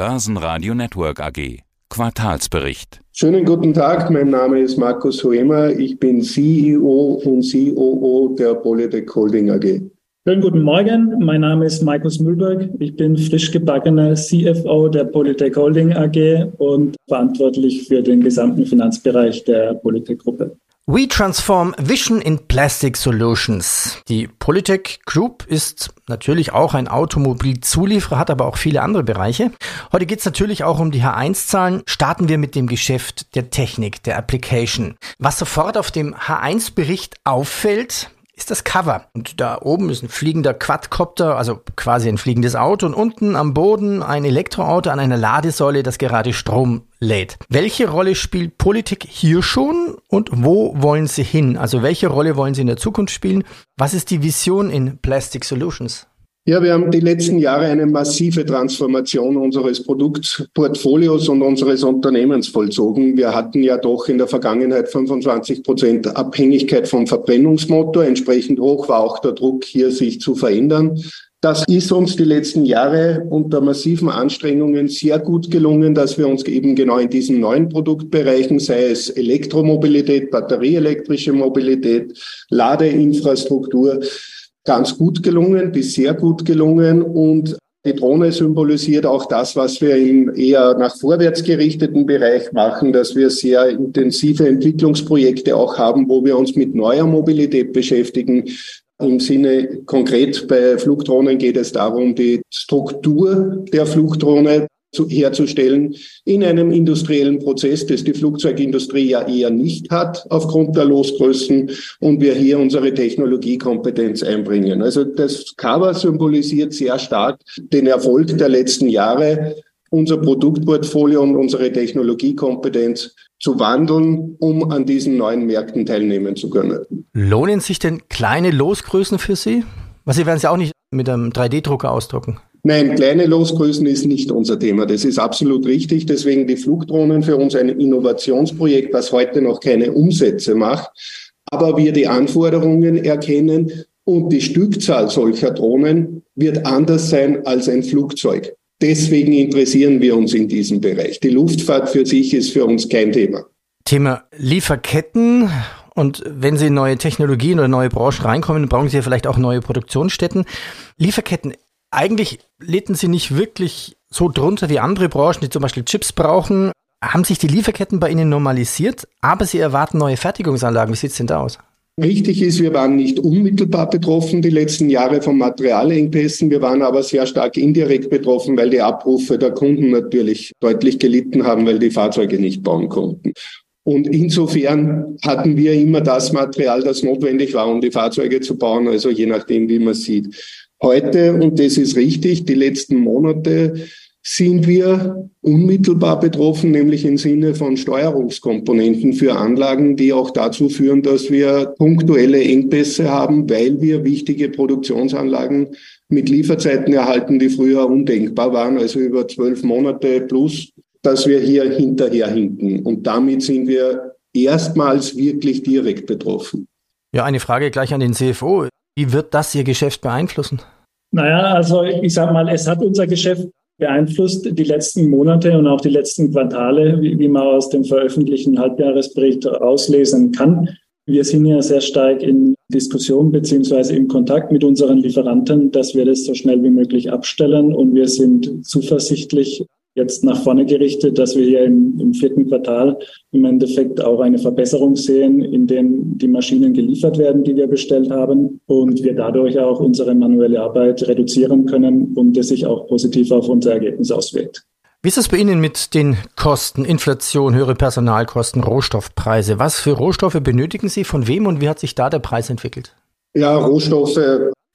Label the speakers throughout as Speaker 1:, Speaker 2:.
Speaker 1: Börsenradio Network AG. Quartalsbericht.
Speaker 2: Schönen guten Tag, mein Name ist Markus Hoemer. Ich bin CEO und COO der Polytech Holding AG.
Speaker 3: Schönen guten Morgen, mein Name ist Markus Mühlberg. Ich bin frisch gebackener CFO der Polytech Holding AG und verantwortlich für den gesamten Finanzbereich der Polytech Gruppe.
Speaker 4: We transform vision in plastic solutions. Die Polytech Group ist natürlich auch ein Automobilzulieferer, hat aber auch viele andere Bereiche. Heute geht es natürlich auch um die H1-Zahlen. Starten wir mit dem Geschäft der Technik, der Application. Was sofort auf dem H1-Bericht auffällt, ist das Cover. Und da oben ist ein fliegender Quadcopter, also quasi ein fliegendes Auto und unten am Boden ein Elektroauto an einer Ladesäule, das gerade Strom lädt. Welche Rolle spielt Politik hier schon und wo wollen Sie hin? Also welche Rolle wollen Sie in der Zukunft spielen? Was ist die Vision in Plastic Solutions?
Speaker 2: Ja, wir haben die letzten Jahre eine massive Transformation unseres Produktportfolios und unseres Unternehmens vollzogen. Wir hatten ja doch in der Vergangenheit 25 Prozent Abhängigkeit vom Verbrennungsmotor. Entsprechend hoch war auch der Druck, hier sich zu verändern. Das ist uns die letzten Jahre unter massiven Anstrengungen sehr gut gelungen, dass wir uns eben genau in diesen neuen Produktbereichen, sei es Elektromobilität, batterieelektrische Mobilität, Ladeinfrastruktur, ganz gut gelungen, bis sehr gut gelungen und die Drohne symbolisiert auch das, was wir im eher nach vorwärts gerichteten Bereich machen, dass wir sehr intensive Entwicklungsprojekte auch haben, wo wir uns mit neuer Mobilität beschäftigen. Im Sinne konkret bei Flugdrohnen geht es darum, die Struktur der Flugdrohne zu, herzustellen in einem industriellen Prozess, das die Flugzeugindustrie ja eher nicht hat aufgrund der Losgrößen und wir hier unsere Technologiekompetenz einbringen. Also das Cover symbolisiert sehr stark den Erfolg der letzten Jahre, unser Produktportfolio und unsere Technologiekompetenz zu wandeln, um an diesen neuen Märkten teilnehmen zu können.
Speaker 4: Lohnen sich denn kleine Losgrößen für Sie? Was Sie werden Sie auch nicht mit einem 3D-Drucker ausdrucken.
Speaker 2: Nein, kleine Losgrößen ist nicht unser Thema. Das ist absolut richtig. Deswegen die Flugdrohnen für uns ein Innovationsprojekt, was heute noch keine Umsätze macht. Aber wir die Anforderungen erkennen und die Stückzahl solcher Drohnen wird anders sein als ein Flugzeug. Deswegen interessieren wir uns in diesem Bereich. Die Luftfahrt für sich ist für uns kein Thema.
Speaker 4: Thema Lieferketten. Und wenn Sie in neue Technologien oder neue Branchen reinkommen, brauchen Sie ja vielleicht auch neue Produktionsstätten. Lieferketten eigentlich litten sie nicht wirklich so drunter wie andere Branchen, die zum Beispiel Chips brauchen. Haben sich die Lieferketten bei Ihnen normalisiert, aber Sie erwarten neue Fertigungsanlagen. Wie sieht es denn da aus?
Speaker 2: Richtig ist, wir waren nicht unmittelbar betroffen die letzten Jahre von Materialengpässen. Wir waren aber sehr stark indirekt betroffen, weil die Abrufe der Kunden natürlich deutlich gelitten haben, weil die Fahrzeuge nicht bauen konnten. Und insofern hatten wir immer das Material, das notwendig war, um die Fahrzeuge zu bauen, also je nachdem, wie man sieht. Heute, und das ist richtig, die letzten Monate sind wir unmittelbar betroffen, nämlich im Sinne von Steuerungskomponenten für Anlagen, die auch dazu führen, dass wir punktuelle Engpässe haben, weil wir wichtige Produktionsanlagen mit Lieferzeiten erhalten, die früher undenkbar waren, also über zwölf Monate plus, dass wir hier hinterherhinken. Und damit sind wir erstmals wirklich direkt betroffen.
Speaker 4: Ja, eine Frage gleich an den CFO. Wie wird das Ihr Geschäft beeinflussen?
Speaker 3: Naja, also ich sage mal, es hat unser Geschäft beeinflusst die letzten Monate und auch die letzten Quartale, wie, wie man aus dem veröffentlichten Halbjahresbericht auslesen kann. Wir sind ja sehr stark in Diskussion beziehungsweise im Kontakt mit unseren Lieferanten, dass wir das so schnell wie möglich abstellen und wir sind zuversichtlich, jetzt nach vorne gerichtet, dass wir hier im, im, vierten Quartal im Endeffekt auch eine Verbesserung sehen, in dem die Maschinen geliefert werden, die wir bestellt haben und wir dadurch auch unsere manuelle Arbeit reduzieren können und das sich auch positiv auf unser Ergebnis auswirkt.
Speaker 4: Wie ist es bei Ihnen mit den Kosten, Inflation, höhere Personalkosten, Rohstoffpreise? Was für Rohstoffe benötigen Sie, von wem und wie hat sich da der Preis entwickelt?
Speaker 2: Ja, Rohstoffe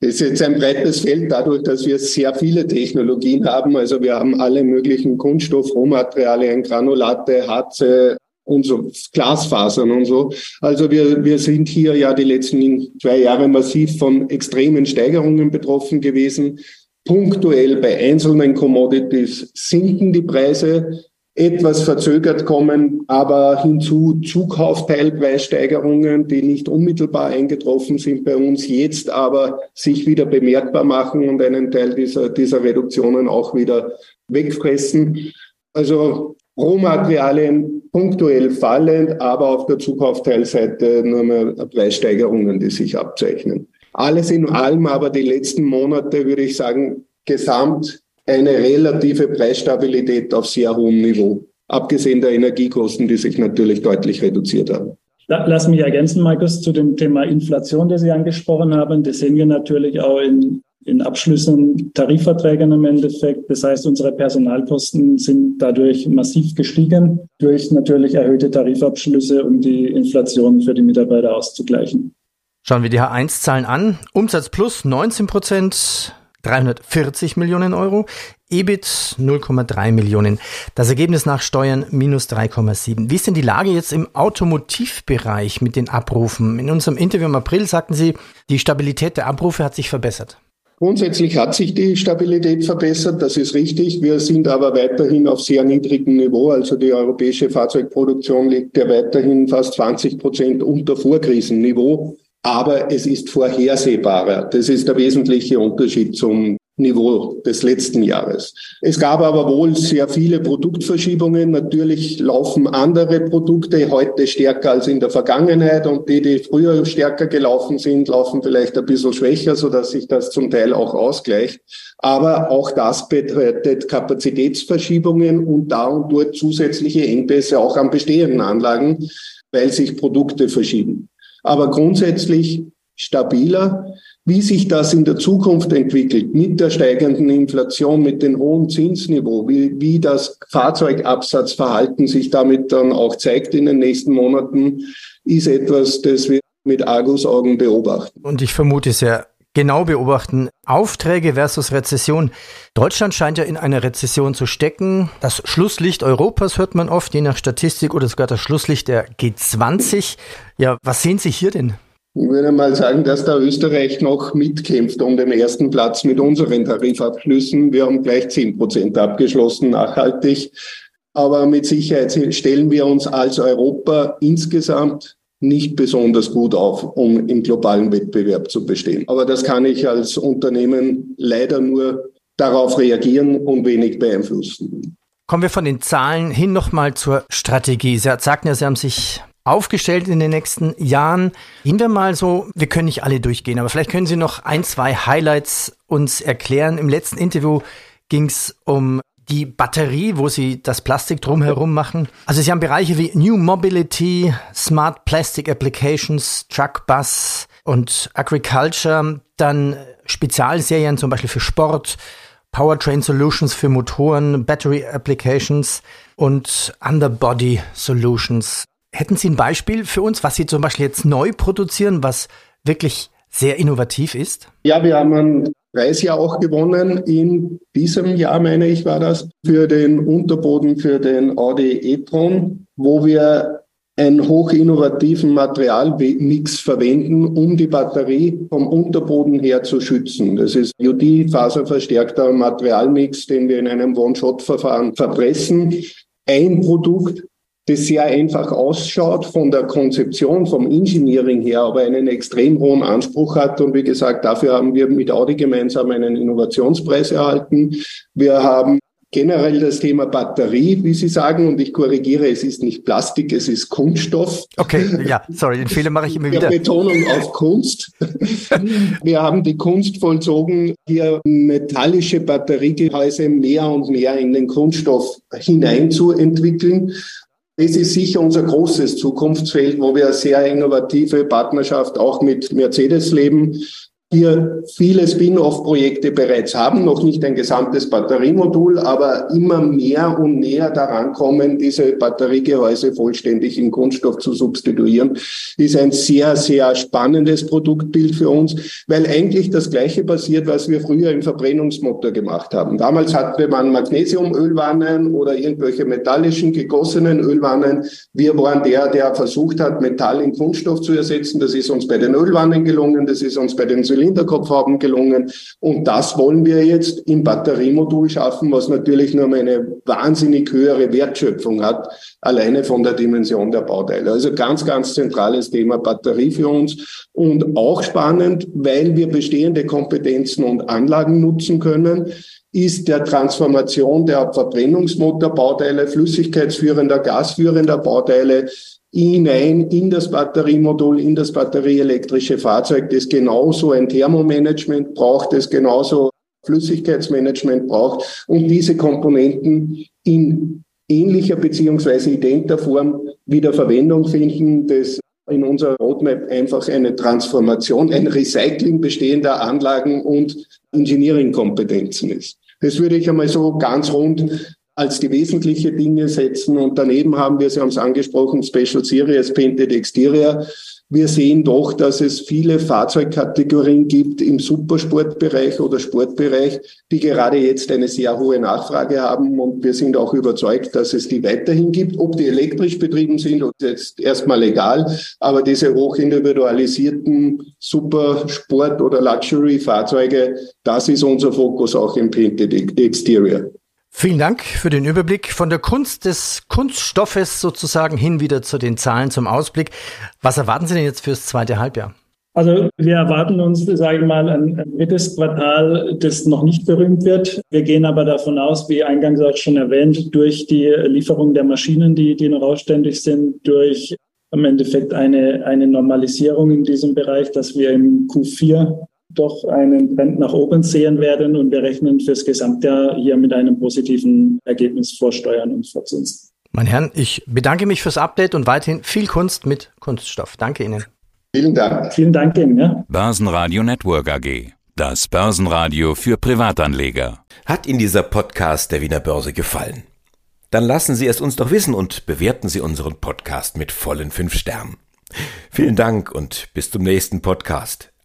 Speaker 2: das ist jetzt ein breites Feld dadurch, dass wir sehr viele Technologien haben. Also wir haben alle möglichen Kunststoff, Rohmaterialien, Granulate, Harze und so, Glasfasern und so. Also wir, wir sind hier ja die letzten zwei Jahre massiv von extremen Steigerungen betroffen gewesen. Punktuell bei einzelnen Commodities sinken die Preise. Etwas verzögert kommen, aber hinzu Zukaufteilpreissteigerungen, die nicht unmittelbar eingetroffen sind bei uns, jetzt aber sich wieder bemerkbar machen und einen Teil dieser, dieser Reduktionen auch wieder wegfressen. Also Rohmaterialien punktuell fallend, aber auf der Zukaufteilseite nur mehr Preissteigerungen, die sich abzeichnen. Alles in allem aber die letzten Monate, würde ich sagen, gesamt eine relative Preisstabilität auf sehr hohem Niveau, abgesehen der Energiekosten, die sich natürlich deutlich reduziert haben.
Speaker 3: Lass mich ergänzen, Markus, zu dem Thema Inflation, das Sie angesprochen haben. Das sehen wir natürlich auch in, in Abschlüssen, Tarifverträgen im Endeffekt. Das heißt, unsere Personalkosten sind dadurch massiv gestiegen, durch natürlich erhöhte Tarifabschlüsse, um die Inflation für die Mitarbeiter auszugleichen.
Speaker 4: Schauen wir die H1-Zahlen an. Umsatz plus 19 Prozent, 340 Millionen Euro, EBIT 0,3 Millionen. Das Ergebnis nach Steuern minus 3,7. Wie ist denn die Lage jetzt im Automotivbereich mit den Abrufen? In unserem Interview im April sagten Sie, die Stabilität der Abrufe hat sich verbessert.
Speaker 2: Grundsätzlich hat sich die Stabilität verbessert, das ist richtig. Wir sind aber weiterhin auf sehr niedrigem Niveau. Also die europäische Fahrzeugproduktion liegt ja weiterhin fast 20 Prozent unter Vorkrisenniveau aber es ist vorhersehbarer. Das ist der wesentliche Unterschied zum Niveau des letzten Jahres. Es gab aber wohl sehr viele Produktverschiebungen. Natürlich laufen andere Produkte heute stärker als in der Vergangenheit und die, die früher stärker gelaufen sind, laufen vielleicht ein bisschen schwächer, sodass sich das zum Teil auch ausgleicht. Aber auch das bedeutet Kapazitätsverschiebungen und da und dort zusätzliche Engpässe auch an bestehenden Anlagen, weil sich Produkte verschieben aber grundsätzlich stabiler. Wie sich das in der Zukunft entwickelt, mit der steigenden Inflation, mit dem hohen Zinsniveau, wie, wie das Fahrzeugabsatzverhalten sich damit dann auch zeigt in den nächsten Monaten, ist etwas, das wir mit Argusaugen beobachten.
Speaker 4: Und ich vermute sehr genau beobachten. Aufträge versus Rezession. Deutschland scheint ja in einer Rezession zu stecken. Das Schlusslicht Europas hört man oft, je nach Statistik, oder sogar das Schlusslicht der G20. Ja, was sehen Sie hier denn?
Speaker 2: Ich würde mal sagen, dass da Österreich noch mitkämpft um den ersten Platz mit unseren Tarifabschlüssen. Wir haben gleich 10 Prozent abgeschlossen, nachhaltig. Aber mit Sicherheit stellen wir uns als Europa insgesamt nicht besonders gut auf, um im globalen Wettbewerb zu bestehen. Aber das kann ich als Unternehmen leider nur darauf reagieren und wenig beeinflussen.
Speaker 4: Kommen wir von den Zahlen hin nochmal zur Strategie. Sie sagten ja, Sie haben sich aufgestellt in den nächsten Jahren. Gehen wir mal so, wir können nicht alle durchgehen, aber vielleicht können Sie noch ein, zwei Highlights uns erklären. Im letzten Interview ging es um die Batterie, wo sie das Plastik drumherum machen. Also sie haben Bereiche wie New Mobility, Smart Plastic Applications, Truck Bus und Agriculture, dann Spezialserien zum Beispiel für Sport, Powertrain Solutions für Motoren, Battery Applications und Underbody Solutions. Hätten Sie ein Beispiel für uns, was Sie zum Beispiel jetzt neu produzieren, was wirklich sehr innovativ ist?
Speaker 2: Ja, wir haben Preis ja auch gewonnen in diesem Jahr, meine ich, war das, für den Unterboden für den Audi e-tron, wo wir einen hochinnovativen Materialmix verwenden, um die Batterie vom Unterboden her zu schützen. Das ist UD-faserverstärkter Materialmix, den wir in einem One-Shot-Verfahren verpressen. Ein Produkt, das sehr einfach ausschaut von der Konzeption, vom Engineering her, aber einen extrem hohen Anspruch hat. Und wie gesagt, dafür haben wir mit Audi gemeinsam einen Innovationspreis erhalten. Wir haben generell das Thema Batterie, wie Sie sagen, und ich korrigiere, es ist nicht Plastik, es ist Kunststoff.
Speaker 4: Okay, ja, sorry, den Fehler mache ich immer wieder.
Speaker 2: Betonung auf Kunst. Wir haben die Kunst vollzogen, hier metallische Batteriegehäuse mehr und mehr in den Kunststoff hineinzuentwickeln. Das ist sicher unser großes Zukunftsfeld, wo wir eine sehr innovative Partnerschaft auch mit Mercedes leben hier viele Spin-off-Projekte bereits haben, noch nicht ein gesamtes Batteriemodul, aber immer mehr und näher daran kommen, diese Batteriegehäuse vollständig in Kunststoff zu substituieren, ist ein sehr, sehr spannendes Produktbild für uns, weil eigentlich das Gleiche passiert, was wir früher im Verbrennungsmotor gemacht haben. Damals hatte man Magnesiumölwannen oder irgendwelche metallischen gegossenen Ölwannen. Wir waren der, der versucht hat, Metall in Kunststoff zu ersetzen. Das ist uns bei den Ölwannen gelungen, das ist uns bei den Zylinder Hinterkopf haben, gelungen. Und das wollen wir jetzt im Batteriemodul schaffen, was natürlich nur eine wahnsinnig höhere Wertschöpfung hat, alleine von der Dimension der Bauteile. Also ganz, ganz zentrales Thema Batterie für uns und auch spannend, weil wir bestehende Kompetenzen und Anlagen nutzen können ist der Transformation der Verbrennungsmotorbauteile, flüssigkeitsführender, gasführender Bauteile hinein in das Batteriemodul, in das batterieelektrische Fahrzeug, das genauso ein Thermomanagement braucht, das genauso Flüssigkeitsmanagement braucht und diese Komponenten in ähnlicher beziehungsweise identer Form wieder Verwendung finden, das in unserer Roadmap einfach eine Transformation, ein Recycling bestehender Anlagen und Engineering-Kompetenzen ist. Das würde ich einmal so ganz rund als die wesentliche Dinge setzen. Und daneben haben wir, Sie haben es angesprochen, Special Series Painted Exterior. Wir sehen doch, dass es viele Fahrzeugkategorien gibt im Supersportbereich oder Sportbereich, die gerade jetzt eine sehr hohe Nachfrage haben. Und wir sind auch überzeugt, dass es die weiterhin gibt. Ob die elektrisch betrieben sind, ist jetzt erstmal egal. Aber diese hochindividualisierten Supersport- oder Luxury-Fahrzeuge, das ist unser Fokus auch im Painted Exterior.
Speaker 4: Vielen Dank für den Überblick von der Kunst des Kunststoffes sozusagen hin wieder zu den Zahlen zum Ausblick. Was erwarten Sie denn jetzt fürs zweite Halbjahr?
Speaker 3: Also wir erwarten uns, sage ich mal, ein, drittes Quartal, das noch nicht berühmt wird. Wir gehen aber davon aus, wie eingangs auch schon erwähnt, durch die Lieferung der Maschinen, die, die noch ausständig sind, durch im Endeffekt eine, eine Normalisierung in diesem Bereich, dass wir im Q4 doch einen Trend nach oben sehen werden und wir rechnen fürs Gesamtjahr hier mit einem positiven Ergebnis vor Steuern und vor Zinsen.
Speaker 4: Mein Herrn, ich bedanke mich fürs Update und weiterhin viel Kunst mit Kunststoff. Danke Ihnen.
Speaker 2: Vielen Dank.
Speaker 3: Vielen Dank Ihnen. Ja.
Speaker 1: Börsenradio Network AG. Das Börsenradio für Privatanleger.
Speaker 5: Hat Ihnen dieser Podcast der Wiener Börse gefallen? Dann lassen Sie es uns doch wissen und bewerten Sie unseren Podcast mit vollen fünf Sternen. Vielen Dank und bis zum nächsten Podcast.